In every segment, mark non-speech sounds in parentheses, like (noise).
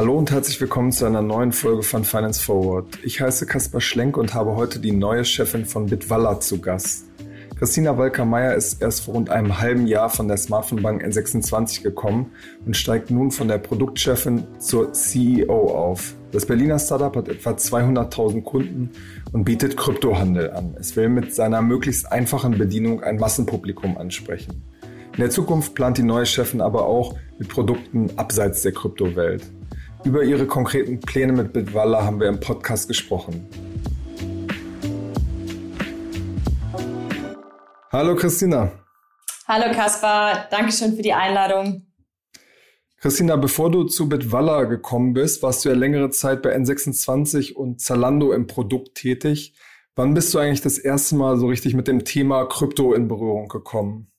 Hallo und herzlich willkommen zu einer neuen Folge von Finance Forward. Ich heiße Kaspar Schlenk und habe heute die neue Chefin von Bitwalla zu Gast. Christina Walker-Meyer ist erst vor rund einem halben Jahr von der Smartphone-Bank N26 gekommen und steigt nun von der Produktchefin zur CEO auf. Das Berliner Startup hat etwa 200.000 Kunden und bietet Kryptohandel an. Es will mit seiner möglichst einfachen Bedienung ein Massenpublikum ansprechen. In der Zukunft plant die neue Chefin aber auch mit Produkten abseits der Kryptowelt. Über ihre konkreten Pläne mit Bitwalla haben wir im Podcast gesprochen. Hallo Christina. Hallo Kaspar, Dankeschön für die Einladung. Christina, bevor du zu Bitwalla gekommen bist, warst du ja längere Zeit bei N26 und Zalando im Produkt tätig. Wann bist du eigentlich das erste Mal so richtig mit dem Thema Krypto in Berührung gekommen?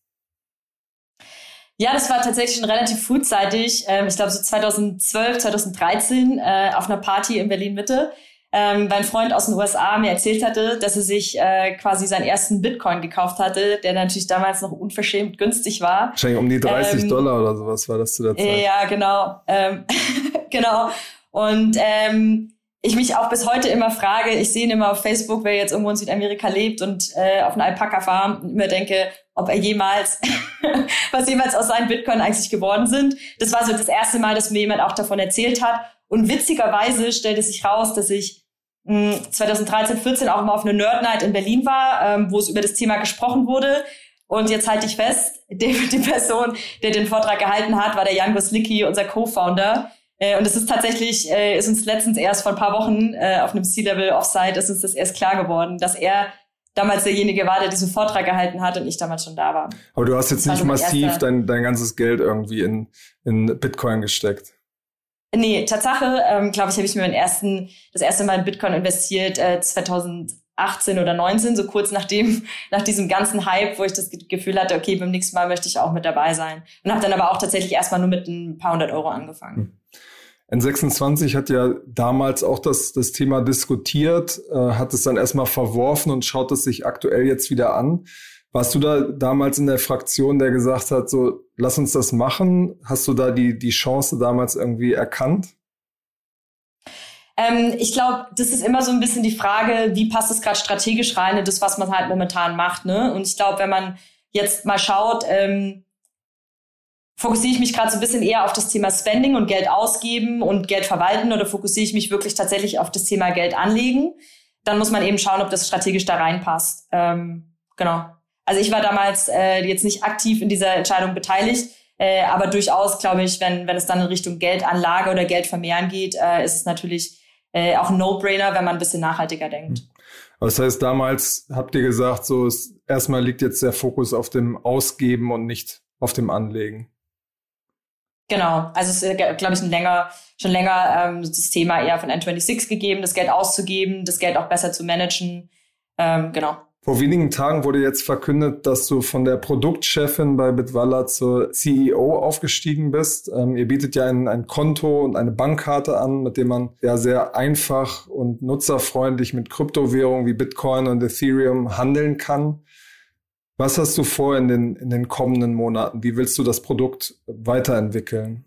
Ja, das war tatsächlich schon relativ frühzeitig. Ähm, ich glaube so 2012, 2013 äh, auf einer Party in Berlin Mitte. Ähm, mein Freund aus den USA mir erzählt hatte, dass er sich äh, quasi seinen ersten Bitcoin gekauft hatte, der natürlich damals noch unverschämt günstig war. Wahrscheinlich um die 30 ähm, Dollar oder sowas war das zu der Zeit. Ja, genau. Ähm, (laughs) genau. Und ähm, ich mich auch bis heute immer frage, ich sehe ihn immer auf Facebook, wer jetzt irgendwo in Südamerika lebt und äh, auf einer Alpaka-Farm und immer denke, ob er jemals, (laughs) was jemals aus seinen Bitcoin eigentlich geworden sind. Das war so das erste Mal, dass mir jemand auch davon erzählt hat. Und witzigerweise stellt es sich raus, dass ich mh, 2013, 14 auch mal auf einer Nerd Night in Berlin war, ähm, wo es über das Thema gesprochen wurde. Und jetzt halte ich fest, (laughs) die, die Person, der den Vortrag gehalten hat, war der Jan Goslicki, unser Co-Founder. Äh, und es ist tatsächlich, äh, ist uns letztens erst vor ein paar Wochen äh, auf einem C-Level Offsite, ist uns das erst klar geworden, dass er damals derjenige war, der diesen Vortrag gehalten hat und ich damals schon da war. Aber du hast jetzt nicht massiv dein, dein ganzes Geld irgendwie in, in Bitcoin gesteckt. Nee, Tatsache, ähm, glaube ich, habe ich mir mein ersten, das erste Mal in Bitcoin investiert äh, 2018 oder 19, so kurz nachdem, (laughs) nach diesem ganzen Hype, wo ich das Gefühl hatte, okay, beim nächsten Mal möchte ich auch mit dabei sein. Und habe dann aber auch tatsächlich erstmal nur mit ein paar hundert Euro angefangen. Hm. N26 hat ja damals auch das, das Thema diskutiert, äh, hat es dann erstmal verworfen und schaut es sich aktuell jetzt wieder an. Warst du da damals in der Fraktion, der gesagt hat, so, lass uns das machen? Hast du da die, die Chance damals irgendwie erkannt? Ähm, ich glaube, das ist immer so ein bisschen die Frage, wie passt es gerade strategisch rein in das, was man halt momentan macht. Ne? Und ich glaube, wenn man jetzt mal schaut, ähm, fokussiere ich mich gerade so ein bisschen eher auf das Thema Spending und Geld ausgeben und Geld verwalten oder fokussiere ich mich wirklich tatsächlich auf das Thema Geld anlegen, dann muss man eben schauen, ob das strategisch da reinpasst. Ähm, genau. Also ich war damals äh, jetzt nicht aktiv in dieser Entscheidung beteiligt, äh, aber durchaus glaube ich, wenn, wenn es dann in Richtung Geldanlage oder Geldvermehren geht, äh, ist es natürlich äh, auch ein No-Brainer, wenn man ein bisschen nachhaltiger denkt. Hm. Das heißt, damals habt ihr gesagt, so erstmal liegt jetzt der Fokus auf dem Ausgeben und nicht auf dem Anlegen. Genau, also es ist, glaube ich, ein länger, schon länger ähm, das Thema eher von N26 gegeben, das Geld auszugeben, das Geld auch besser zu managen. Ähm, genau. Vor wenigen Tagen wurde jetzt verkündet, dass du von der Produktchefin bei Bitwalla zur CEO aufgestiegen bist. Ähm, ihr bietet ja ein, ein, Konto und eine Bankkarte an, mit dem man ja sehr einfach und nutzerfreundlich mit Kryptowährungen wie Bitcoin und Ethereum handeln kann. Was hast du vor in den, in den kommenden Monaten? Wie willst du das Produkt weiterentwickeln?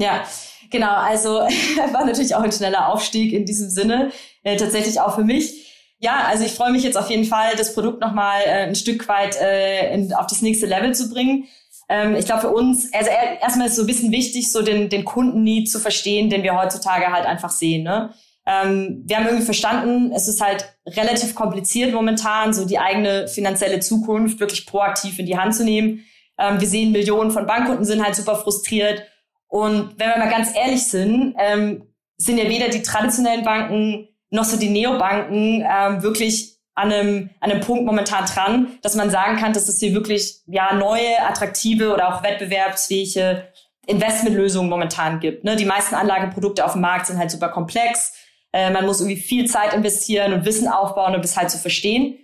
Ja, genau. Also (laughs) war natürlich auch ein schneller Aufstieg in diesem Sinne. Äh, tatsächlich auch für mich. Ja, also ich freue mich jetzt auf jeden Fall, das Produkt nochmal äh, ein Stück weit äh, in, auf das nächste Level zu bringen. Ähm, ich glaube für uns, also erstmal ist so ein bisschen wichtig, so den, den Kunden-Need zu verstehen, den wir heutzutage halt einfach sehen. Ne? Ähm, wir haben irgendwie verstanden, es ist halt relativ kompliziert momentan, so die eigene finanzielle Zukunft wirklich proaktiv in die Hand zu nehmen. Ähm, wir sehen, Millionen von Bankkunden sind halt super frustriert. Und wenn wir mal ganz ehrlich sind, ähm, sind ja weder die traditionellen Banken noch so die Neobanken ähm, wirklich an einem, an einem Punkt momentan dran, dass man sagen kann, dass es hier wirklich ja neue, attraktive oder auch wettbewerbsfähige Investmentlösungen momentan gibt. Ne? Die meisten Anlageprodukte auf dem Markt sind halt super komplex. Äh, man muss irgendwie viel Zeit investieren und Wissen aufbauen, um das halt zu verstehen.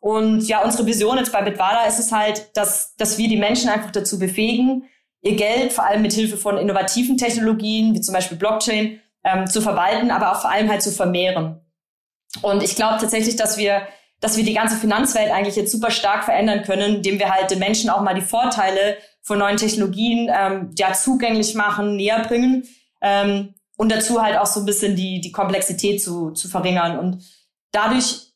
Und ja, unsere Vision jetzt bei Bitwala ist es halt, dass, dass wir die Menschen einfach dazu befähigen, ihr Geld vor allem mit Hilfe von innovativen Technologien, wie zum Beispiel Blockchain, ähm, zu verwalten, aber auch vor allem halt zu vermehren. Und ich glaube tatsächlich, dass wir, dass wir die ganze Finanzwelt eigentlich jetzt super stark verändern können, indem wir halt den Menschen auch mal die Vorteile von neuen Technologien ähm, ja zugänglich machen, näher bringen ähm, und dazu halt auch so ein bisschen die, die Komplexität zu, zu verringern und dadurch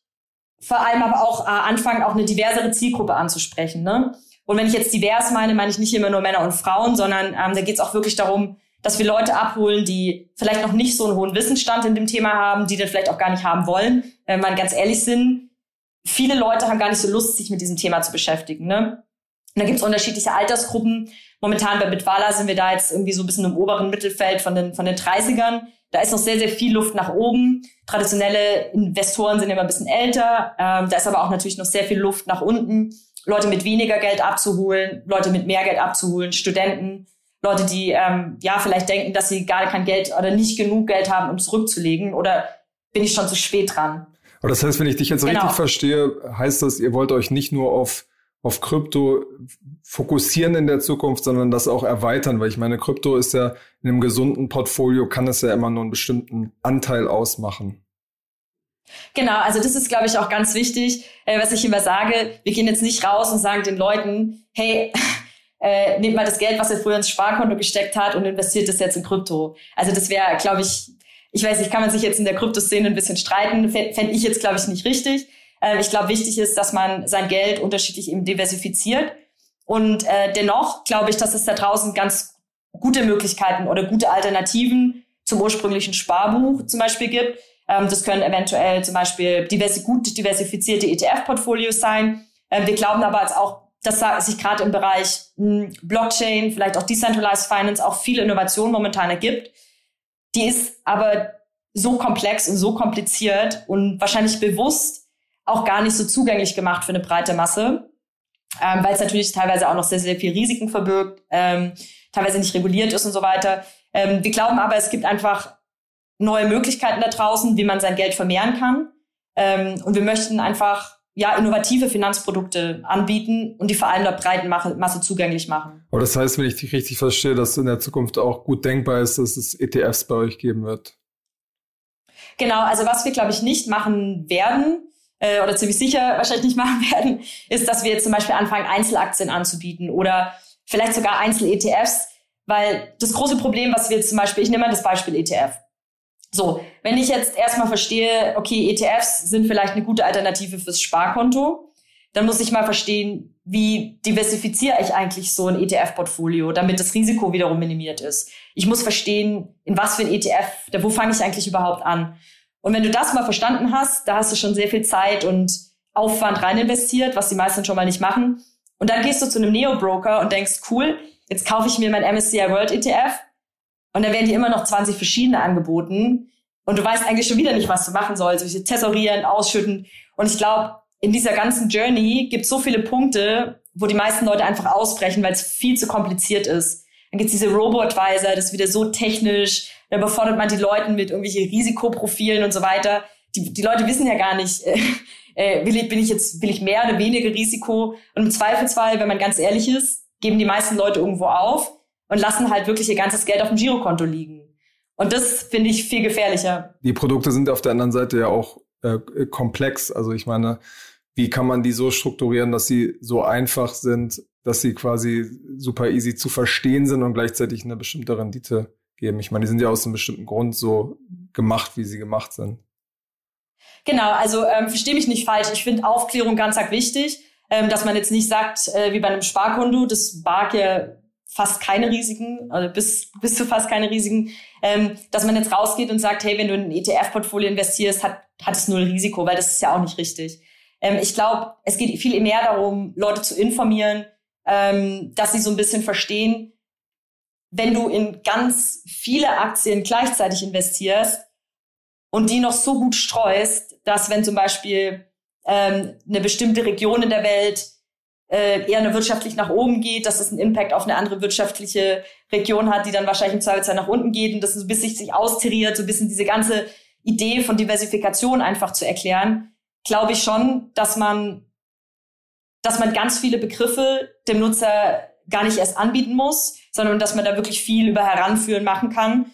vor allem aber auch äh, anfangen, auch eine diversere Zielgruppe anzusprechen. Ne? Und wenn ich jetzt divers meine, meine ich nicht immer nur Männer und Frauen, sondern ähm, da geht es auch wirklich darum, dass wir Leute abholen, die vielleicht noch nicht so einen hohen Wissensstand in dem Thema haben, die den vielleicht auch gar nicht haben wollen. Wenn wir ganz ehrlich sind, viele Leute haben gar nicht so Lust, sich mit diesem Thema zu beschäftigen. Ne? Und da gibt es unterschiedliche Altersgruppen. Momentan bei Bitwala sind wir da jetzt irgendwie so ein bisschen im oberen Mittelfeld von den, von den 30ern. Da ist noch sehr, sehr viel Luft nach oben. Traditionelle Investoren sind immer ein bisschen älter. Ähm, da ist aber auch natürlich noch sehr viel Luft nach unten. Leute mit weniger Geld abzuholen, Leute mit mehr Geld abzuholen, Studenten, Leute, die ähm, ja vielleicht denken, dass sie gar kein Geld oder nicht genug Geld haben, um zurückzulegen oder bin ich schon zu spät dran. Aber das heißt, wenn ich dich jetzt genau. richtig verstehe, heißt das, ihr wollt euch nicht nur auf auf Krypto fokussieren in der Zukunft, sondern das auch erweitern, weil ich meine, Krypto ist ja in einem gesunden Portfolio kann es ja immer nur einen bestimmten Anteil ausmachen. Genau, also das ist, glaube ich, auch ganz wichtig, äh, was ich immer sage. Wir gehen jetzt nicht raus und sagen den Leuten, hey, (laughs) äh, nehmt mal das Geld, was ihr früher ins Sparkonto gesteckt hat und investiert es jetzt in Krypto. Also das wäre, glaube ich, ich weiß nicht, kann man sich jetzt in der Kryptoszene ein bisschen streiten, fände ich jetzt, glaube ich, nicht richtig. Äh, ich glaube, wichtig ist, dass man sein Geld unterschiedlich eben diversifiziert. Und äh, dennoch glaube ich, dass es da draußen ganz gute Möglichkeiten oder gute Alternativen zum ursprünglichen Sparbuch zum Beispiel gibt. Ähm, das können eventuell zum Beispiel diverse, gut diversifizierte ETF-Portfolios sein. Ähm, wir glauben aber als auch, dass sich gerade im Bereich hm, Blockchain, vielleicht auch Decentralized Finance auch viel Innovation momentan ergibt. Die ist aber so komplex und so kompliziert und wahrscheinlich bewusst auch gar nicht so zugänglich gemacht für eine breite Masse, ähm, weil es natürlich teilweise auch noch sehr, sehr viel Risiken verbirgt, ähm, teilweise nicht reguliert ist und so weiter. Ähm, wir glauben aber, es gibt einfach neue Möglichkeiten da draußen, wie man sein Geld vermehren kann. Ähm, und wir möchten einfach ja, innovative Finanzprodukte anbieten und die vor allem der breiten Masse zugänglich machen. Aber das heißt, wenn ich dich richtig verstehe, dass in der Zukunft auch gut denkbar ist, dass es ETFs bei euch geben wird. Genau, also was wir, glaube ich, nicht machen werden, äh, oder ziemlich sicher wahrscheinlich nicht machen (laughs) werden, ist, dass wir jetzt zum Beispiel anfangen, Einzelaktien anzubieten oder vielleicht sogar Einzel-ETFs, weil das große Problem, was wir jetzt zum Beispiel, ich nehme mal das Beispiel ETF. So, wenn ich jetzt erstmal verstehe, okay, ETFs sind vielleicht eine gute Alternative fürs Sparkonto, dann muss ich mal verstehen, wie diversifiziere ich eigentlich so ein ETF-Portfolio, damit das Risiko wiederum minimiert ist. Ich muss verstehen, in was für ein ETF, wo fange ich eigentlich überhaupt an? Und wenn du das mal verstanden hast, da hast du schon sehr viel Zeit und Aufwand rein investiert, was die meisten schon mal nicht machen. Und dann gehst du zu einem Neo-Broker und denkst, cool, jetzt kaufe ich mir mein MSCI World ETF und dann werden dir immer noch 20 verschiedene angeboten und du weißt eigentlich schon wieder nicht, was du machen sollst. Also tesorieren, ausschütten. Und ich glaube, in dieser ganzen Journey gibt es so viele Punkte, wo die meisten Leute einfach ausbrechen, weil es viel zu kompliziert ist. Dann gibt es diese Robo-Advisor, das ist wieder so technisch, da befordert man die Leute mit irgendwelchen Risikoprofilen und so weiter. Die, die Leute wissen ja gar nicht, äh, äh, will ich, bin ich jetzt, will ich mehr oder weniger Risiko? Und im Zweifelsfall, wenn man ganz ehrlich ist, geben die meisten Leute irgendwo auf und lassen halt wirklich ihr ganzes Geld auf dem Girokonto liegen. Und das finde ich viel gefährlicher. Die Produkte sind auf der anderen Seite ja auch äh, komplex. Also ich meine, wie kann man die so strukturieren, dass sie so einfach sind, dass sie quasi super easy zu verstehen sind und gleichzeitig eine bestimmte Rendite geben. Ich meine, die sind ja aus einem bestimmten Grund so gemacht, wie sie gemacht sind. Genau, also ähm, verstehe mich nicht falsch. Ich finde Aufklärung ganz arg wichtig, ähm, dass man jetzt nicht sagt, äh, wie bei einem Sparkonto, das barg ja fast keine Risiken, also bis, bis zu fast keine Risiken, ähm, dass man jetzt rausgeht und sagt, hey, wenn du in ein ETF-Portfolio investierst, hat, hat es null Risiko, weil das ist ja auch nicht richtig. Ähm, ich glaube, es geht viel mehr darum, Leute zu informieren, ähm, dass sie so ein bisschen verstehen, wenn du in ganz viele Aktien gleichzeitig investierst und die noch so gut streust, dass wenn zum Beispiel ähm, eine bestimmte Region in der Welt äh, eher eine wirtschaftlich nach oben geht, dass das einen Impact auf eine andere wirtschaftliche Region hat, die dann wahrscheinlich im Zweifelsfall nach unten geht und das so ein bisschen sich austariert, so ein bisschen diese ganze Idee von Diversifikation einfach zu erklären, glaube ich schon, dass man, dass man ganz viele Begriffe dem Nutzer gar nicht erst anbieten muss, sondern dass man da wirklich viel über Heranführen machen kann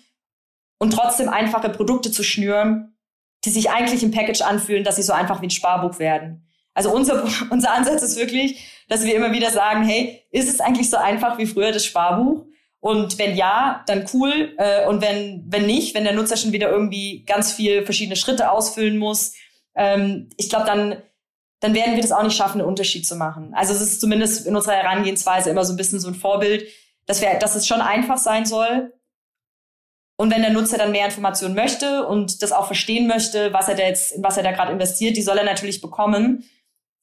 und trotzdem einfache Produkte zu schnüren, die sich eigentlich im Package anfühlen, dass sie so einfach wie ein Sparbuch werden. Also unser, (laughs) unser Ansatz ist wirklich, dass wir immer wieder sagen, hey, ist es eigentlich so einfach wie früher das Sparbuch? Und wenn ja, dann cool. Äh, und wenn, wenn nicht, wenn der Nutzer schon wieder irgendwie ganz viel verschiedene Schritte ausfüllen muss, ähm, ich glaube, dann, dann werden wir das auch nicht schaffen, einen Unterschied zu machen. Also es ist zumindest in unserer Herangehensweise immer so ein bisschen so ein Vorbild, dass, wir, dass es schon einfach sein soll. Und wenn der Nutzer dann mehr Informationen möchte und das auch verstehen möchte, was er da jetzt, in was er da gerade investiert, die soll er natürlich bekommen.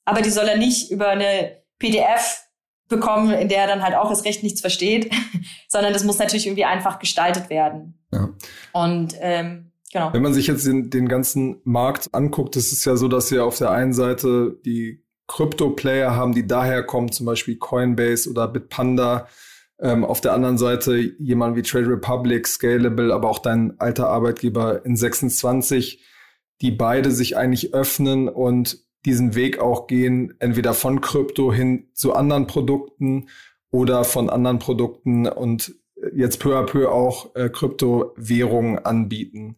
Aber die soll er nicht über eine PDF bekommen, in der er dann halt auch das Recht nichts versteht, (laughs) sondern das muss natürlich irgendwie einfach gestaltet werden. Ja. Und ähm, genau. Wenn man sich jetzt den, den ganzen Markt anguckt, ist es ja so, dass wir auf der einen Seite die Krypto-Player haben, die daher kommen, zum Beispiel Coinbase oder Bitpanda. Ähm, auf der anderen Seite jemand wie Trade Republic, Scalable, aber auch dein alter Arbeitgeber in 26, die beide sich eigentlich öffnen und diesen Weg auch gehen, entweder von Krypto hin zu anderen Produkten oder von anderen Produkten und jetzt peu à peu auch äh, Kryptowährungen anbieten.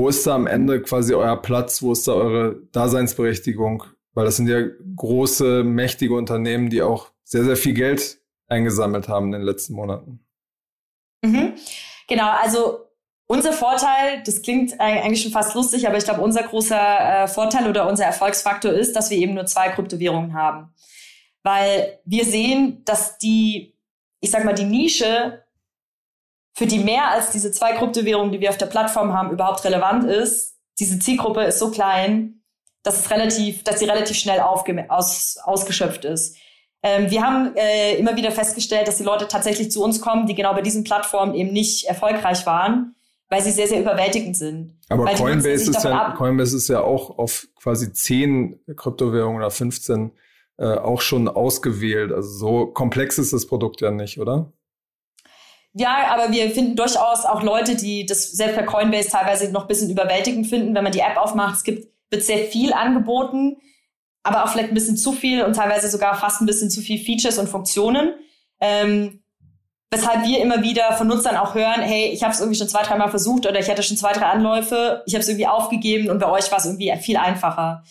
Wo ist da am Ende quasi euer Platz? Wo ist da eure Daseinsberechtigung? Weil das sind ja große, mächtige Unternehmen, die auch sehr, sehr viel Geld eingesammelt haben in den letzten Monaten. Mhm. Genau, also unser Vorteil, das klingt eigentlich schon fast lustig, aber ich glaube, unser großer äh, Vorteil oder unser Erfolgsfaktor ist, dass wir eben nur zwei Kryptowährungen haben. Weil wir sehen, dass die, ich sag mal, die Nische, für die mehr als diese zwei Kryptowährungen, die wir auf der Plattform haben, überhaupt relevant ist. Diese Zielgruppe ist so klein, dass es relativ, dass sie relativ schnell aus, ausgeschöpft ist. Ähm, wir haben äh, immer wieder festgestellt, dass die Leute tatsächlich zu uns kommen, die genau bei diesen Plattformen eben nicht erfolgreich waren weil sie sehr, sehr überwältigend sind. Aber Coinbase ist, ja, Coinbase ist ja auch auf quasi zehn Kryptowährungen oder 15 äh, auch schon ausgewählt. Also so komplex ist das Produkt ja nicht, oder? Ja, aber wir finden durchaus auch Leute, die das selbst bei Coinbase teilweise noch ein bisschen überwältigend finden, wenn man die App aufmacht. Es gibt, wird sehr viel angeboten, aber auch vielleicht ein bisschen zu viel und teilweise sogar fast ein bisschen zu viel Features und Funktionen. Ähm, weshalb wir immer wieder von Nutzern auch hören, hey, ich habe es irgendwie schon zwei, dreimal versucht oder ich hatte schon zwei, drei Anläufe, ich habe es irgendwie aufgegeben und bei euch war es irgendwie viel einfacher.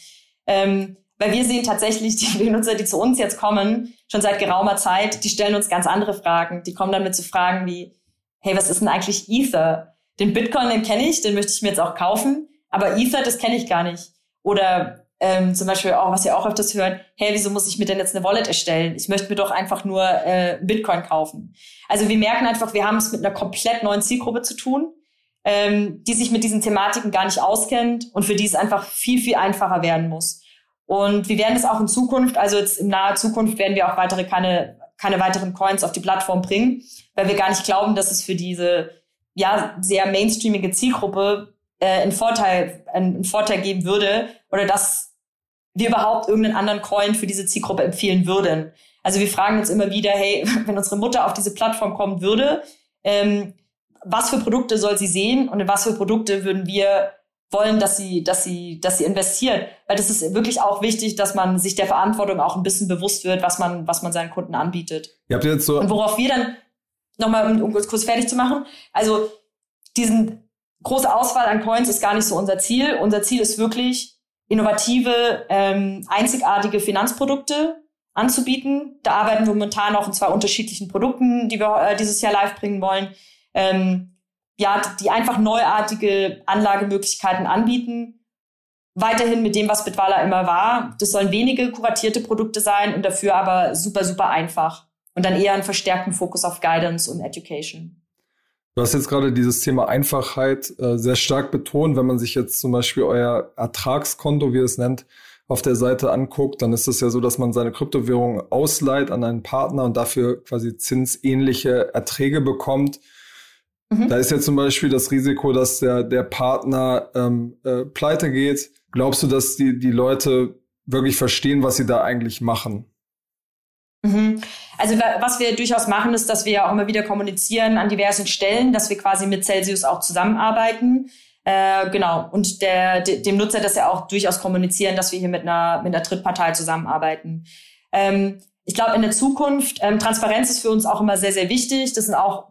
Ähm, weil wir sehen tatsächlich, die Nutzer, die zu uns jetzt kommen, schon seit geraumer Zeit, die stellen uns ganz andere Fragen. Die kommen dann mit so Fragen wie, hey, was ist denn eigentlich Ether? Den Bitcoin, den kenne ich, den möchte ich mir jetzt auch kaufen, aber Ether, das kenne ich gar nicht. Oder ähm, zum Beispiel auch, was ihr auch öfters hört, hey, wieso muss ich mir denn jetzt eine Wallet erstellen? Ich möchte mir doch einfach nur äh, Bitcoin kaufen. Also wir merken einfach, wir haben es mit einer komplett neuen Zielgruppe zu tun, ähm, die sich mit diesen Thematiken gar nicht auskennt und für die es einfach viel, viel einfacher werden muss. Und wir werden es auch in Zukunft, also jetzt in naher Zukunft werden wir auch weitere keine, keine weiteren Coins auf die Plattform bringen, weil wir gar nicht glauben, dass es für diese ja sehr mainstreamige Zielgruppe äh, einen Vorteil einen Vorteil geben würde oder dass wir überhaupt irgendeinen anderen Coin für diese Zielgruppe empfehlen würden. Also wir fragen uns immer wieder, hey, (laughs) wenn unsere Mutter auf diese Plattform kommen würde, ähm, was für Produkte soll sie sehen und in was für Produkte würden wir wollen, dass sie, dass sie, dass sie investiert. Weil das ist wirklich auch wichtig, dass man sich der Verantwortung auch ein bisschen bewusst wird, was man, was man seinen Kunden anbietet. Ihr habt jetzt so und worauf wir dann nochmal, um, um kurz fertig zu machen, also diesen große Auswahl an Coins ist gar nicht so unser Ziel. Unser Ziel ist wirklich, innovative, ähm, einzigartige Finanzprodukte anzubieten. Da arbeiten wir momentan auch in zwei unterschiedlichen Produkten, die wir äh, dieses Jahr live bringen wollen. Ähm, ja, die einfach neuartige Anlagemöglichkeiten anbieten. Weiterhin mit dem, was Bitwala immer war. Das sollen wenige kuratierte Produkte sein und dafür aber super, super einfach. Und dann eher einen verstärkten Fokus auf Guidance und Education. Du hast jetzt gerade dieses Thema Einfachheit äh, sehr stark betont. Wenn man sich jetzt zum Beispiel euer Ertragskonto, wie ihr es nennt, auf der Seite anguckt, dann ist es ja so, dass man seine Kryptowährung ausleiht an einen Partner und dafür quasi zinsähnliche Erträge bekommt. Mhm. Da ist ja zum Beispiel das Risiko, dass der, der Partner ähm, äh, pleite geht. Glaubst du, dass die, die Leute wirklich verstehen, was sie da eigentlich machen? Mhm. Also was wir durchaus machen, ist, dass wir auch immer wieder kommunizieren an diversen Stellen, dass wir quasi mit Celsius auch zusammenarbeiten. Äh, genau. Und der, de, dem Nutzer das ja auch durchaus kommunizieren, dass wir hier mit einer, mit einer Drittpartei zusammenarbeiten. Ähm, ich glaube, in der Zukunft, ähm, Transparenz ist für uns auch immer sehr, sehr wichtig. Das sind auch,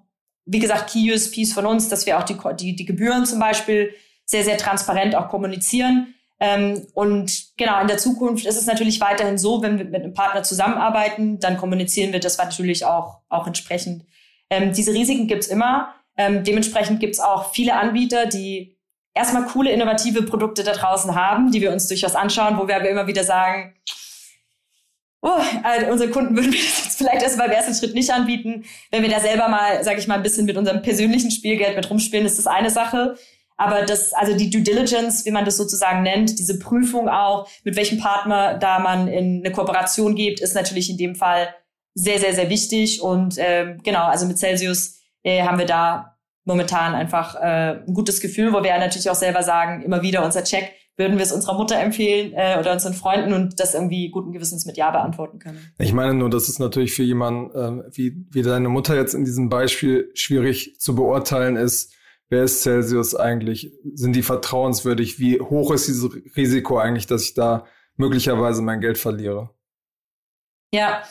wie gesagt, Key USPs von uns, dass wir auch die, die, die Gebühren zum Beispiel sehr, sehr transparent auch kommunizieren. Ähm, und genau, in der Zukunft ist es natürlich weiterhin so, wenn wir mit einem Partner zusammenarbeiten, dann kommunizieren wir das natürlich auch, auch entsprechend. Ähm, diese Risiken gibt's immer. Ähm, dementsprechend gibt's auch viele Anbieter, die erstmal coole, innovative Produkte da draußen haben, die wir uns durchaus anschauen, wo wir aber immer wieder sagen, oh, also unsere Kunden würden wir das jetzt vielleicht erst beim ersten Schritt nicht anbieten. Wenn wir da selber mal, sage ich mal, ein bisschen mit unserem persönlichen Spielgeld mit rumspielen, ist das eine Sache. Aber das, also die Due Diligence, wie man das sozusagen nennt, diese Prüfung auch, mit welchem Partner da man in eine Kooperation geht, ist natürlich in dem Fall sehr, sehr, sehr wichtig. Und ähm, genau, also mit Celsius äh, haben wir da momentan einfach äh, ein gutes Gefühl, wo wir natürlich auch selber sagen, immer wieder unser Check, würden wir es unserer Mutter empfehlen äh, oder unseren Freunden und das irgendwie guten Gewissens mit Ja beantworten können. Ich meine nur, das ist natürlich für jemanden ähm, wie, wie deine Mutter jetzt in diesem Beispiel schwierig zu beurteilen ist, wer ist Celsius eigentlich? Sind die vertrauenswürdig? Wie hoch ist dieses Risiko eigentlich, dass ich da möglicherweise mein Geld verliere? Ja,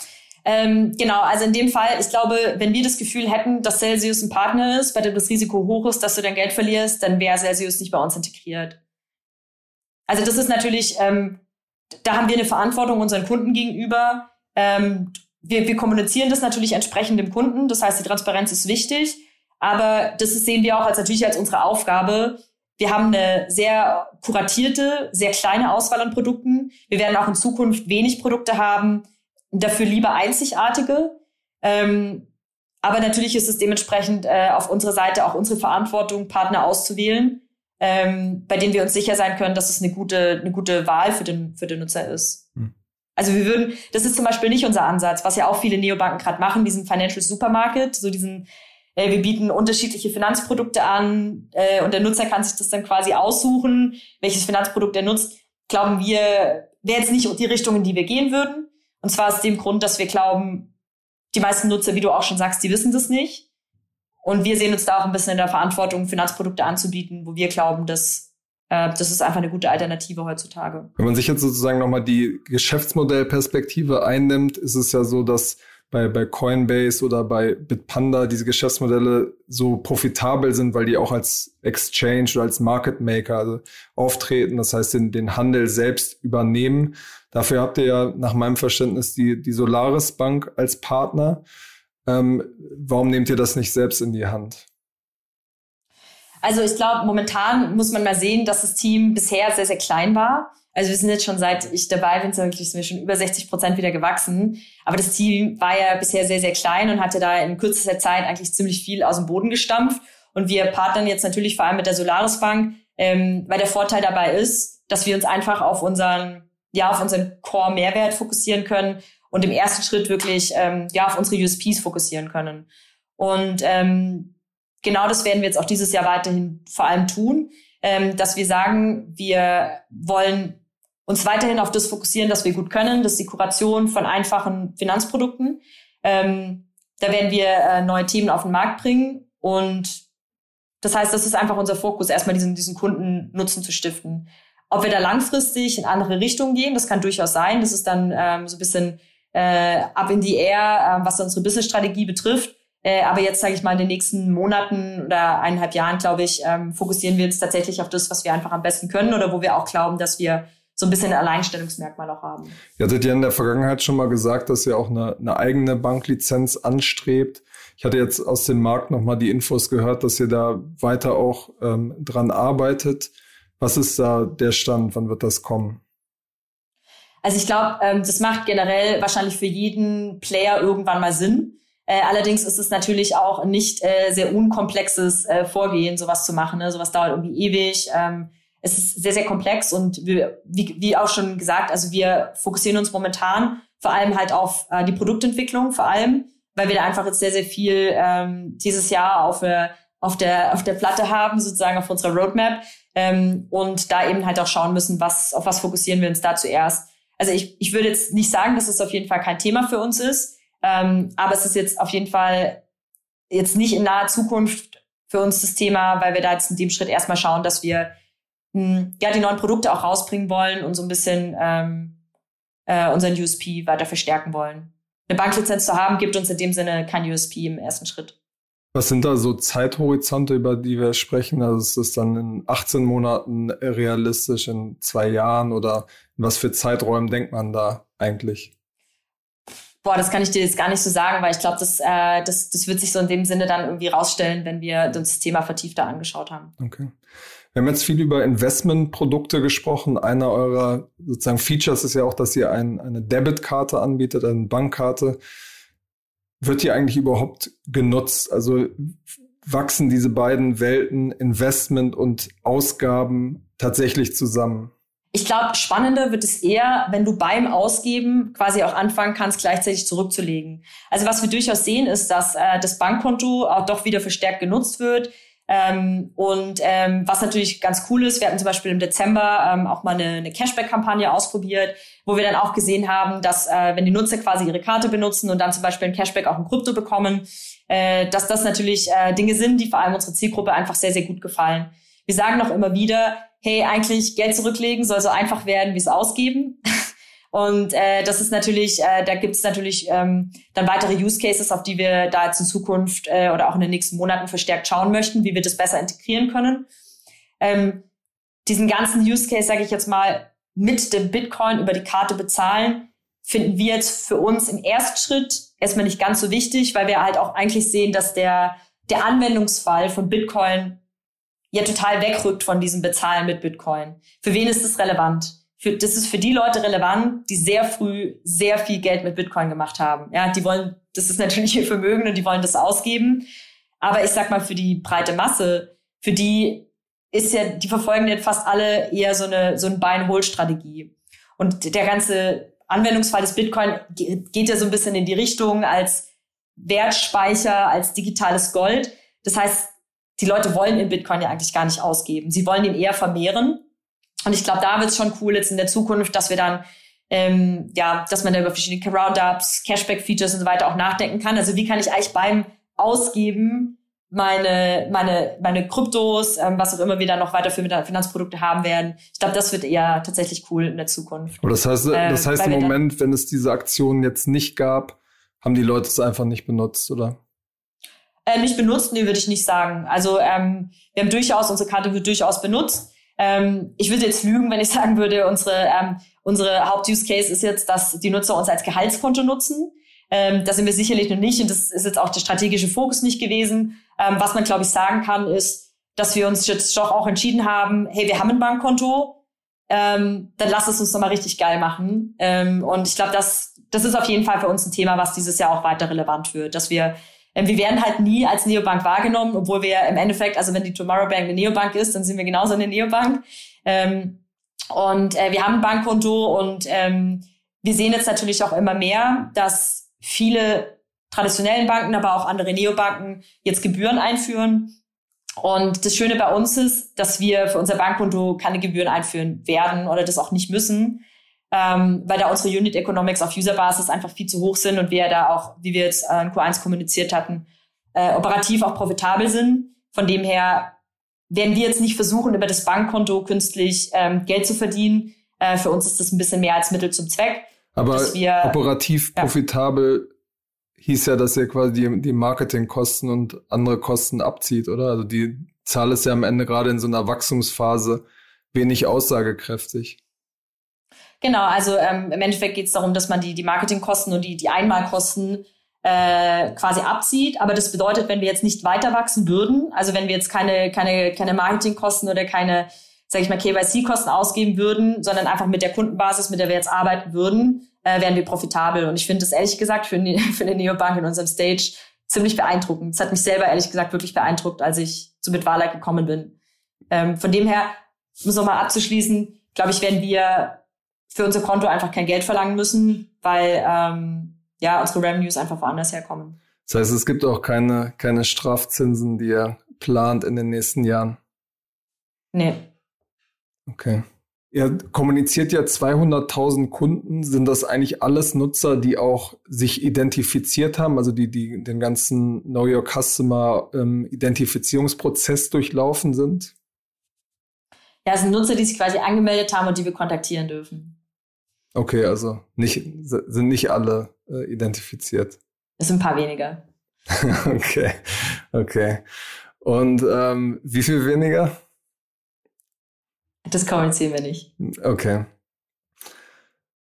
ähm, genau, also in dem Fall, ich glaube, wenn wir das Gefühl hätten, dass Celsius ein Partner ist, bei dem das Risiko hoch ist, dass du dein Geld verlierst, dann wäre Celsius nicht bei uns integriert. Also das ist natürlich, ähm, da haben wir eine Verantwortung unseren Kunden gegenüber. Ähm, wir, wir kommunizieren das natürlich entsprechend dem Kunden. Das heißt, die Transparenz ist wichtig. Aber das sehen wir auch als natürlich als unsere Aufgabe. Wir haben eine sehr kuratierte, sehr kleine Auswahl an Produkten. Wir werden auch in Zukunft wenig Produkte haben, dafür lieber einzigartige. Ähm, aber natürlich ist es dementsprechend äh, auf unserer Seite auch unsere Verantwortung, Partner auszuwählen, ähm, bei denen wir uns sicher sein können, dass es eine gute, eine gute Wahl für den, für den Nutzer ist. Hm. Also wir würden, das ist zum Beispiel nicht unser Ansatz, was ja auch viele Neobanken gerade machen, diesen Financial Supermarket, so diesen äh, wir bieten unterschiedliche Finanzprodukte an äh, und der Nutzer kann sich das dann quasi aussuchen, welches Finanzprodukt er nutzt. Glauben wir, wäre jetzt nicht die Richtung, in die wir gehen würden. Und zwar aus dem Grund, dass wir glauben, die meisten Nutzer, wie du auch schon sagst, die wissen das nicht. Und wir sehen uns da auch ein bisschen in der Verantwortung, Finanzprodukte anzubieten, wo wir glauben, dass äh, das ist einfach eine gute Alternative heutzutage. Wenn man sich jetzt sozusagen nochmal die Geschäftsmodellperspektive einnimmt, ist es ja so, dass bei, bei Coinbase oder bei Bitpanda diese Geschäftsmodelle so profitabel sind, weil die auch als Exchange oder als Market Maker also auftreten, das heißt den, den Handel selbst übernehmen. Dafür habt ihr ja nach meinem Verständnis die, die Solaris Bank als Partner. Ähm, warum nehmt ihr das nicht selbst in die Hand? Also ich glaube, momentan muss man mal sehen, dass das Team bisher sehr, sehr klein war. Also wir sind jetzt schon seit ich dabei bin, sind wir schon über 60 Prozent wieder gewachsen. Aber das Team war ja bisher sehr, sehr klein und hatte da in kürzester Zeit eigentlich ziemlich viel aus dem Boden gestampft. Und wir partnern jetzt natürlich vor allem mit der Solaris Bank, ähm, weil der Vorteil dabei ist, dass wir uns einfach auf unseren, ja, auf unseren Core-Mehrwert fokussieren können und im ersten Schritt wirklich, ähm, ja, auf unsere USPs fokussieren können. Und ähm, genau das werden wir jetzt auch dieses Jahr weiterhin vor allem tun, ähm, dass wir sagen, wir wollen uns weiterhin auf das fokussieren, dass wir gut können. Das ist die Kuration von einfachen Finanzprodukten. Ähm, da werden wir äh, neue Themen auf den Markt bringen und das heißt, das ist einfach unser Fokus, erstmal diesen, diesen Kunden Nutzen zu stiften. Ob wir da langfristig in andere Richtungen gehen, das kann durchaus sein. Das ist dann ähm, so ein bisschen äh, up in the air, äh, was unsere Business-Strategie betrifft. Äh, aber jetzt, sage ich mal, in den nächsten Monaten oder eineinhalb Jahren, glaube ich, ähm, fokussieren wir uns tatsächlich auf das, was wir einfach am besten können oder wo wir auch glauben, dass wir so ein bisschen ein Alleinstellungsmerkmal auch haben. Ihr hattet ja in der Vergangenheit schon mal gesagt, dass ihr auch eine, eine eigene Banklizenz anstrebt. Ich hatte jetzt aus dem Markt nochmal die Infos gehört, dass ihr da weiter auch ähm, dran arbeitet. Was ist da der Stand? Wann wird das kommen? Also ich glaube, ähm, das macht generell wahrscheinlich für jeden Player irgendwann mal Sinn. Äh, allerdings ist es natürlich auch nicht äh, sehr unkomplexes äh, Vorgehen, sowas zu machen. Ne? Sowas dauert irgendwie ewig. Ähm, es ist sehr, sehr komplex und wir, wie, wie auch schon gesagt, also wir fokussieren uns momentan vor allem halt auf äh, die Produktentwicklung, vor allem, weil wir da einfach jetzt sehr, sehr viel ähm, dieses Jahr auf, äh, auf, der, auf der Platte haben, sozusagen auf unserer Roadmap ähm, und da eben halt auch schauen müssen, was, auf was fokussieren wir uns da zuerst. Also ich, ich würde jetzt nicht sagen, dass es auf jeden Fall kein Thema für uns ist, ähm, aber es ist jetzt auf jeden Fall jetzt nicht in naher Zukunft für uns das Thema, weil wir da jetzt in dem Schritt erstmal schauen, dass wir hm, ja, die neuen Produkte auch rausbringen wollen und so ein bisschen ähm, äh, unseren USP weiter verstärken wollen. Eine Banklizenz zu haben, gibt uns in dem Sinne kein USP im ersten Schritt. Was sind da so Zeithorizonte, über die wir sprechen? Also ist das dann in 18 Monaten realistisch, in zwei Jahren oder in was für Zeiträumen denkt man da eigentlich? Boah, das kann ich dir jetzt gar nicht so sagen, weil ich glaube, das, äh, das, das wird sich so in dem Sinne dann irgendwie rausstellen, wenn wir uns das Thema vertiefter angeschaut haben. Okay. Wir haben jetzt viel über Investmentprodukte gesprochen. Einer eurer sozusagen Features ist ja auch, dass ihr ein, eine Debitkarte anbietet, eine Bankkarte. Wird die eigentlich überhaupt genutzt? Also wachsen diese beiden Welten, Investment und Ausgaben, tatsächlich zusammen? Ich glaube, spannender wird es eher, wenn du beim Ausgeben quasi auch anfangen kannst, gleichzeitig zurückzulegen. Also was wir durchaus sehen, ist, dass äh, das Bankkonto auch doch wieder verstärkt genutzt wird. Ähm, und ähm, was natürlich ganz cool ist, wir hatten zum Beispiel im Dezember ähm, auch mal eine, eine Cashback-Kampagne ausprobiert, wo wir dann auch gesehen haben, dass äh, wenn die Nutzer quasi ihre Karte benutzen und dann zum Beispiel ein Cashback auch in Krypto bekommen, äh, dass das natürlich äh, Dinge sind, die vor allem unserer Zielgruppe einfach sehr, sehr gut gefallen. Wir sagen noch immer wieder, hey, eigentlich Geld zurücklegen soll so einfach werden wie es ausgeben. Und äh, das ist natürlich, äh, da gibt es natürlich ähm, dann weitere Use Cases, auf die wir da jetzt in Zukunft äh, oder auch in den nächsten Monaten verstärkt schauen möchten, wie wir das besser integrieren können. Ähm, diesen ganzen Use Case, sage ich jetzt mal, mit dem Bitcoin über die Karte bezahlen, finden wir jetzt für uns im Erstschritt erstmal nicht ganz so wichtig, weil wir halt auch eigentlich sehen, dass der, der Anwendungsfall von Bitcoin ja total wegrückt von diesem Bezahlen mit Bitcoin. Für wen ist das relevant? Für, das ist für die Leute relevant, die sehr früh sehr viel Geld mit Bitcoin gemacht haben. Ja, die wollen, das ist natürlich ihr Vermögen und die wollen das ausgeben. Aber ich sag mal, für die breite Masse, für die ist ja, die verfolgen jetzt fast alle eher so eine, so eine Buy-and-Hold-Strategie. Und der ganze Anwendungsfall des Bitcoin geht ja so ein bisschen in die Richtung als Wertspeicher, als digitales Gold. Das heißt, die Leute wollen in Bitcoin ja eigentlich gar nicht ausgeben. Sie wollen ihn eher vermehren. Und ich glaube, da wird es schon cool jetzt in der Zukunft, dass wir dann ähm, ja, dass man da über verschiedene Roundups, Cashback-Features und so weiter auch nachdenken kann. Also wie kann ich eigentlich beim Ausgeben meine, meine, meine Kryptos, ähm, was auch immer wir dann noch weiter für Finanzprodukte haben werden. Ich glaube, das wird eher tatsächlich cool in der Zukunft. Aber das heißt, äh, das heißt im Moment, wenn es diese Aktionen jetzt nicht gab, haben die Leute es einfach nicht benutzt, oder? Äh, nicht benutzt, nee, würde ich nicht sagen. Also ähm, wir haben durchaus, unsere Karte wird durchaus benutzt. Ähm, ich würde jetzt lügen, wenn ich sagen würde, unsere, ähm, unsere Haupt-Use-Case ist jetzt, dass die Nutzer uns als Gehaltskonto nutzen. Ähm, da sind wir sicherlich noch nicht und das ist jetzt auch der strategische Fokus nicht gewesen. Ähm, was man, glaube ich, sagen kann, ist, dass wir uns jetzt doch auch entschieden haben, hey, wir haben ein Bankkonto, ähm, dann lass es uns doch mal richtig geil machen. Ähm, und ich glaube, das, das ist auf jeden Fall für uns ein Thema, was dieses Jahr auch weiter relevant wird, dass wir wir werden halt nie als Neobank wahrgenommen, obwohl wir im Endeffekt, also wenn die Tomorrow Bank eine Neobank ist, dann sind wir genauso eine Neobank. Ähm, und äh, wir haben ein Bankkonto und ähm, wir sehen jetzt natürlich auch immer mehr, dass viele traditionellen Banken, aber auch andere Neobanken jetzt Gebühren einführen. Und das Schöne bei uns ist, dass wir für unser Bankkonto keine Gebühren einführen werden oder das auch nicht müssen, ähm, weil da unsere Unit Economics auf User-Basis einfach viel zu hoch sind und wir da auch, wie wir jetzt äh, in Q1 kommuniziert hatten, äh, operativ auch profitabel sind. Von dem her werden wir jetzt nicht versuchen, über das Bankkonto künstlich ähm, Geld zu verdienen. Äh, für uns ist das ein bisschen mehr als Mittel zum Zweck. Aber wir, operativ ja. profitabel hieß ja, dass ihr quasi die, die Marketingkosten und andere Kosten abzieht, oder? Also die Zahl ist ja am Ende gerade in so einer Wachstumsphase wenig aussagekräftig. Genau, also ähm, im Endeffekt geht es darum, dass man die, die Marketingkosten und die, die Einmalkosten äh, quasi abzieht. Aber das bedeutet, wenn wir jetzt nicht weiter wachsen würden, also wenn wir jetzt keine, keine, keine Marketingkosten oder keine, sage ich mal, KYC-Kosten ausgeben würden, sondern einfach mit der Kundenbasis, mit der wir jetzt arbeiten würden, äh, wären wir profitabel. Und ich finde das ehrlich gesagt für, eine, (laughs) für eine Neobank in unserem Stage ziemlich beeindruckend. Das hat mich selber ehrlich gesagt wirklich beeindruckt, als ich zu Bitwala gekommen bin. Ähm, von dem her, um es nochmal abzuschließen, glaube ich, werden wir für unser Konto einfach kein Geld verlangen müssen, weil ähm, ja unsere Revenues einfach woanders herkommen. Das heißt, es gibt auch keine, keine Strafzinsen, die ihr plant in den nächsten Jahren? Nee. Okay. Ihr kommuniziert ja 200.000 Kunden. Sind das eigentlich alles Nutzer, die auch sich identifiziert haben, also die, die den ganzen Know Your Customer ähm, Identifizierungsprozess durchlaufen sind? Ja, es sind Nutzer, die sich quasi angemeldet haben und die wir kontaktieren dürfen. Okay, also nicht, sind nicht alle äh, identifiziert. Es sind ein paar weniger. (laughs) okay, okay. Und ähm, wie viel weniger? Das kommunizieren wir nicht. Okay.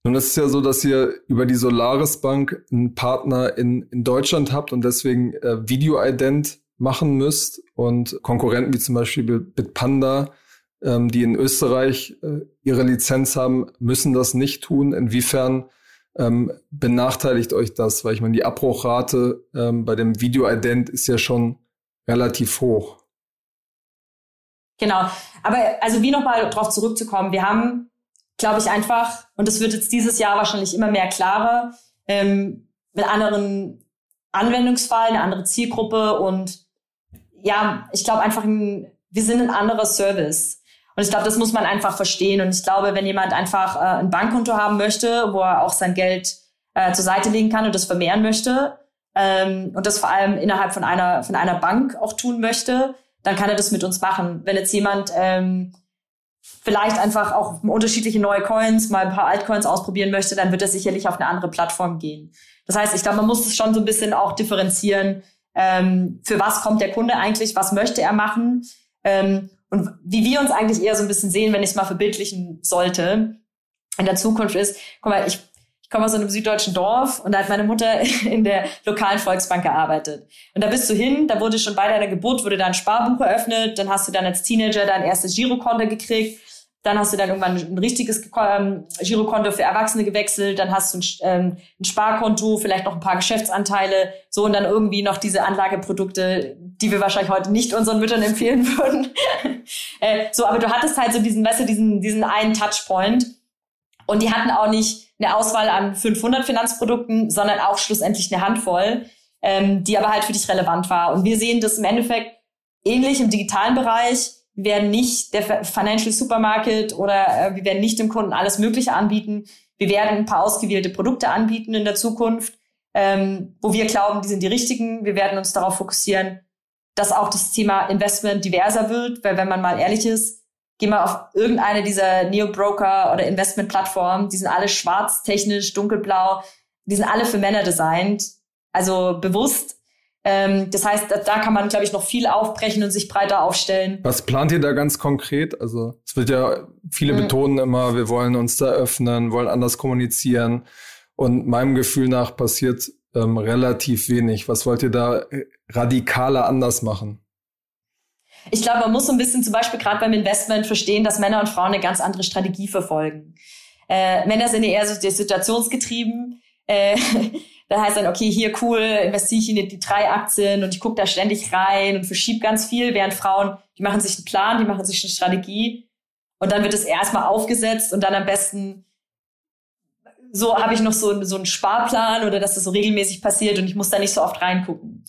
Nun ist es ja so, dass ihr über die Solaris Bank einen Partner in, in Deutschland habt und deswegen äh, Video-Ident machen müsst und Konkurrenten wie zum Beispiel Bitpanda, ähm, die in Österreich äh, ihre Lizenz haben, müssen das nicht tun. Inwiefern ähm, benachteiligt euch das? Weil ich meine, die Abbruchrate ähm, bei dem Video-Ident ist ja schon relativ hoch. Genau. Aber also wie nochmal drauf zurückzukommen, wir haben glaube ich einfach, und das wird jetzt dieses Jahr wahrscheinlich immer mehr klarer, ähm, mit anderen Anwendungsfall, eine andere Zielgruppe und ja, ich glaube einfach, ein, wir sind ein anderer Service. Und ich glaube, das muss man einfach verstehen. Und ich glaube, wenn jemand einfach äh, ein Bankkonto haben möchte, wo er auch sein Geld äh, zur Seite legen kann und das vermehren möchte, ähm, und das vor allem innerhalb von einer, von einer Bank auch tun möchte, dann kann er das mit uns machen. Wenn jetzt jemand ähm, vielleicht einfach auch unterschiedliche neue Coins, mal ein paar Altcoins ausprobieren möchte, dann wird er sicherlich auf eine andere Plattform gehen. Das heißt, ich glaube, man muss es schon so ein bisschen auch differenzieren, ähm, für was kommt der Kunde eigentlich, was möchte er machen ähm, und wie wir uns eigentlich eher so ein bisschen sehen, wenn ich es mal verbildlichen sollte in der Zukunft ist, guck mal, ich ich komme aus einem süddeutschen Dorf und da hat meine Mutter (laughs) in der lokalen Volksbank gearbeitet. Und da bist du hin, da wurde schon bei deiner Geburt, wurde da ein Sparbuch eröffnet, dann hast du dann als Teenager dein erstes Girokonto gekriegt, dann hast du dann irgendwann ein richtiges ähm, Girokonto für Erwachsene gewechselt, dann hast du ein, ähm, ein, Sparkonto, vielleicht noch ein paar Geschäftsanteile, so und dann irgendwie noch diese Anlageprodukte, die wir wahrscheinlich heute nicht unseren Müttern empfehlen (laughs) würden. äh, so, aber du hattest halt so diesen, weißt du, diesen, diesen einen Touchpoint und die hatten auch nicht eine Auswahl an 500 Finanzprodukten, sondern auch schlussendlich eine Handvoll, ähm, die aber halt für dich relevant war. Und wir sehen das im Endeffekt ähnlich im digitalen Bereich. Wir werden nicht der Financial Supermarket oder äh, wir werden nicht dem Kunden alles Mögliche anbieten. Wir werden ein paar ausgewählte Produkte anbieten in der Zukunft, ähm, wo wir glauben, die sind die richtigen. Wir werden uns darauf fokussieren, dass auch das Thema Investment diverser wird, weil wenn man mal ehrlich ist, geh mal auf irgendeine dieser Neo-Broker oder Investment-Plattformen, die sind alle schwarz, technisch, dunkelblau, die sind alle für Männer designt, also bewusst. Ähm, das heißt, da, da kann man, glaube ich, noch viel aufbrechen und sich breiter aufstellen. Was plant ihr da ganz konkret? Also es wird ja, viele mhm. betonen immer, wir wollen uns da öffnen, wollen anders kommunizieren. Und meinem Gefühl nach passiert ähm, relativ wenig. Was wollt ihr da äh, radikaler anders machen? Ich glaube, man muss so ein bisschen zum Beispiel gerade beim Investment verstehen, dass Männer und Frauen eine ganz andere Strategie verfolgen. Äh, Männer sind ja eher so situationsgetrieben. Äh, (laughs) da heißt dann, okay, hier cool, investiere ich in die, drei Aktien und ich gucke da ständig rein und verschiebe ganz viel, während Frauen, die machen sich einen Plan, die machen sich eine Strategie und dann wird es erstmal aufgesetzt und dann am besten so habe ich noch so, so einen Sparplan oder dass das so regelmäßig passiert und ich muss da nicht so oft reingucken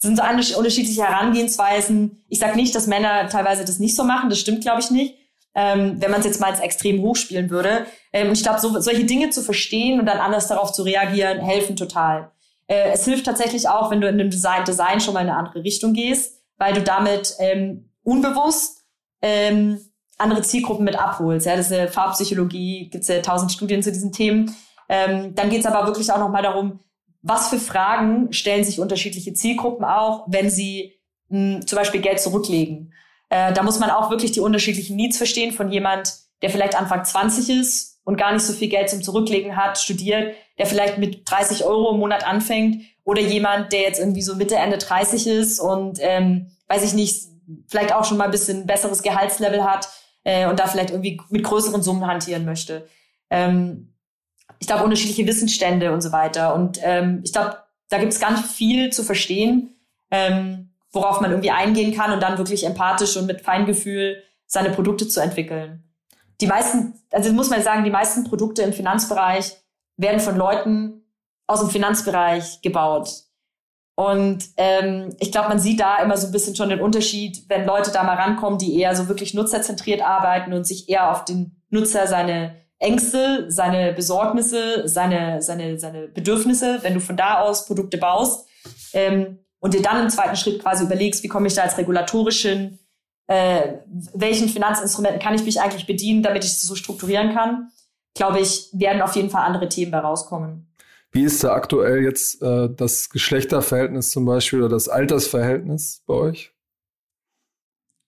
sind so unterschiedliche Herangehensweisen. Ich sage nicht, dass Männer teilweise das nicht so machen, das stimmt, glaube ich, nicht. Ähm, wenn man es jetzt mal als extrem hochspielen würde. Ähm, ich glaube, so, solche Dinge zu verstehen und dann anders darauf zu reagieren, helfen total. Äh, es hilft tatsächlich auch, wenn du in dem Design, Design schon mal in eine andere Richtung gehst, weil du damit ähm, unbewusst ähm, andere Zielgruppen mit abholst. Ja, das ist eine Farbpsychologie, gibt es ja tausend Studien zu diesen Themen. Ähm, dann geht es aber wirklich auch nochmal darum, was für Fragen stellen sich unterschiedliche Zielgruppen auch, wenn sie mh, hm, zum Beispiel Geld zurücklegen. Äh, da muss man auch wirklich die unterschiedlichen Needs verstehen von jemand, der vielleicht Anfang 20 ist und gar nicht so viel Geld zum Zurücklegen hat, studiert, der vielleicht mit 30 Euro im Monat anfängt oder jemand, der jetzt irgendwie so Mitte, Ende 30 ist und, ähm, weiß ich nicht, vielleicht auch schon mal ein bisschen besseres Gehaltslevel hat äh, und da vielleicht irgendwie mit größeren Summen hantieren möchte. Ähm, ich glaube, unterschiedliche Wissensstände und so weiter. Und ähm, ich glaube, da gibt es ganz viel zu verstehen, ähm, worauf man irgendwie eingehen kann und dann wirklich empathisch und mit Feingefühl seine Produkte zu entwickeln. Die meisten, also muss man sagen, die meisten Produkte im Finanzbereich werden von Leuten aus dem Finanzbereich gebaut. Und ähm, ich glaube, man sieht da immer so ein bisschen schon den Unterschied, wenn Leute da mal rankommen, die eher so wirklich nutzerzentriert arbeiten und sich eher auf den Nutzer seine Ängste, seine Besorgnisse, seine, seine, seine Bedürfnisse, wenn du von da aus Produkte baust ähm, und dir dann im zweiten Schritt quasi überlegst, wie komme ich da als regulatorischen, äh, welchen Finanzinstrumenten kann ich mich eigentlich bedienen, damit ich es so strukturieren kann, glaube ich, werden auf jeden Fall andere Themen bei rauskommen. Wie ist da aktuell jetzt äh, das Geschlechterverhältnis zum Beispiel oder das Altersverhältnis bei euch?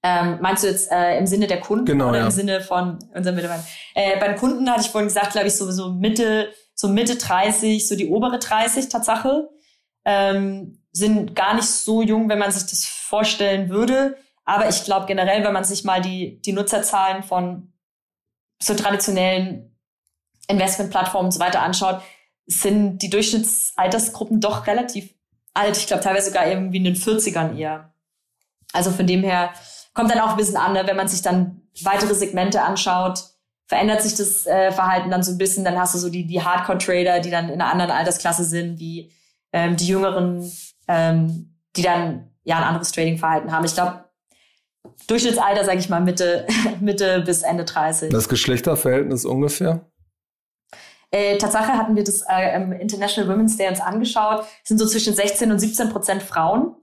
Ähm, meinst du jetzt äh, im Sinne der Kunden genau, oder ja. im Sinne von unseren Mitarbeitern? Äh, beim Kunden hatte ich vorhin gesagt, glaube ich, so, so Mitte, so Mitte 30, so die obere 30 Tatsache. Ähm, sind gar nicht so jung, wenn man sich das vorstellen würde. Aber ich glaube generell, wenn man sich mal die, die Nutzerzahlen von so traditionellen Investmentplattformen und so weiter anschaut, sind die Durchschnittsaltersgruppen doch relativ alt. Ich glaube teilweise sogar irgendwie in den 40ern eher. Also von dem her kommt dann auch ein bisschen an, ne? wenn man sich dann weitere Segmente anschaut, verändert sich das äh, Verhalten dann so ein bisschen. Dann hast du so die, die Hardcore-Trader, die dann in einer anderen Altersklasse sind, wie ähm, die Jüngeren, ähm, die dann ja ein anderes Trading-Verhalten haben. Ich glaube, Durchschnittsalter, sage ich mal, Mitte, (laughs) Mitte bis Ende 30. Das Geschlechterverhältnis ungefähr? Äh, Tatsache hatten wir das äh, im International Women's Day uns angeschaut, sind so zwischen 16 und 17 Prozent Frauen,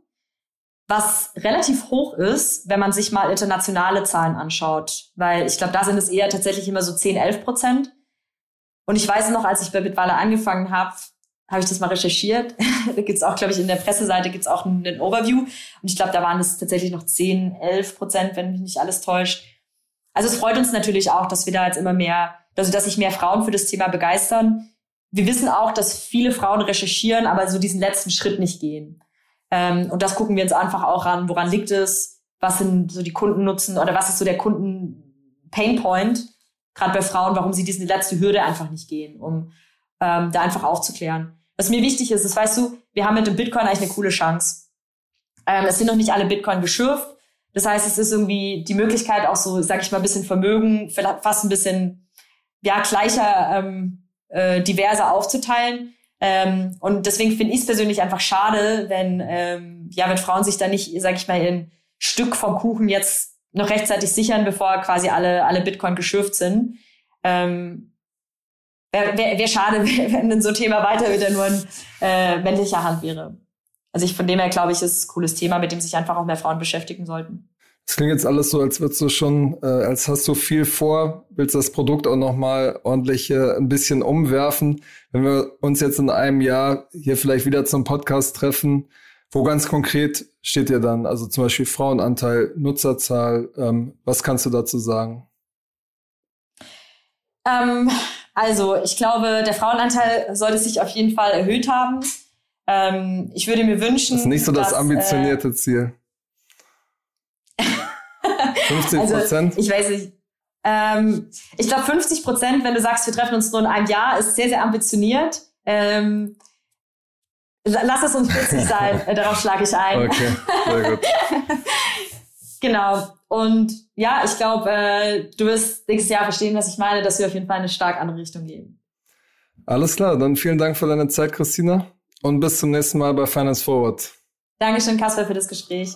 was relativ hoch ist, wenn man sich mal internationale Zahlen anschaut, weil ich glaube, da sind es eher tatsächlich immer so 10, 11 Prozent. Und ich weiß noch, als ich bei Bitwala angefangen habe, habe ich das mal recherchiert. (laughs) da gibt's auch, glaube ich, in der Presseseite gibt's auch einen Overview. Und ich glaube, da waren es tatsächlich noch 10, 11 Prozent, wenn mich nicht alles täuscht. Also es freut uns natürlich auch, dass wir da jetzt immer mehr, also dass sich mehr Frauen für das Thema begeistern. Wir wissen auch, dass viele Frauen recherchieren, aber so diesen letzten Schritt nicht gehen. Ähm, und das gucken wir uns einfach auch an. Woran liegt es? Was sind so die Kundennutzen oder was ist so der Kunden-Painpoint? Gerade bei Frauen, warum sie diese letzte Hürde einfach nicht gehen, um ähm, da einfach aufzuklären. Was mir wichtig ist, das weißt du, wir haben mit dem Bitcoin eigentlich eine coole Chance. Ähm, es sind noch nicht alle Bitcoin geschürft. Das heißt, es ist irgendwie die Möglichkeit, auch so, sag ich mal, ein bisschen Vermögen, vielleicht fast ein bisschen ja, gleicher, ähm, äh, diverser aufzuteilen. Ähm, und deswegen finde ich es persönlich einfach schade, wenn, ähm, ja, wenn Frauen sich da nicht, sag ich mal, ein Stück vom Kuchen jetzt noch rechtzeitig sichern, bevor quasi alle, alle Bitcoin geschürft sind. Ähm, Wäre wär, wär schade, (laughs) wenn denn so ein Thema weiter wieder nur in äh, männlicher Hand wäre. Also ich von dem her glaube ich, ist es ein cooles Thema, mit dem sich einfach auch mehr Frauen beschäftigen sollten. Das klingt jetzt alles so, als würdest du schon, äh, als hast du viel vor, willst das Produkt auch nochmal ordentlich äh, ein bisschen umwerfen. Wenn wir uns jetzt in einem Jahr hier vielleicht wieder zum Podcast treffen, wo ganz konkret steht ihr dann? Also zum Beispiel Frauenanteil, Nutzerzahl, ähm, was kannst du dazu sagen? Ähm, also ich glaube, der Frauenanteil sollte sich auf jeden Fall erhöht haben. Ähm, ich würde mir wünschen. Das ist nicht so das dass, ambitionierte äh, Ziel. (laughs) 50 Prozent? Also, ich weiß nicht. Ähm, ich glaube, 50 Prozent, wenn du sagst, wir treffen uns nur in einem Jahr, ist sehr, sehr ambitioniert. Ähm, lass es uns 40 sein, (laughs) äh, darauf schlage ich ein. Okay, sehr gut. (laughs) genau. Und ja, ich glaube, äh, du wirst nächstes Jahr verstehen, was ich meine, dass wir auf jeden Fall in eine stark andere Richtung gehen. Alles klar, dann vielen Dank für deine Zeit, Christina. Und bis zum nächsten Mal bei Finance Forward. Dankeschön, Kasper, für das Gespräch.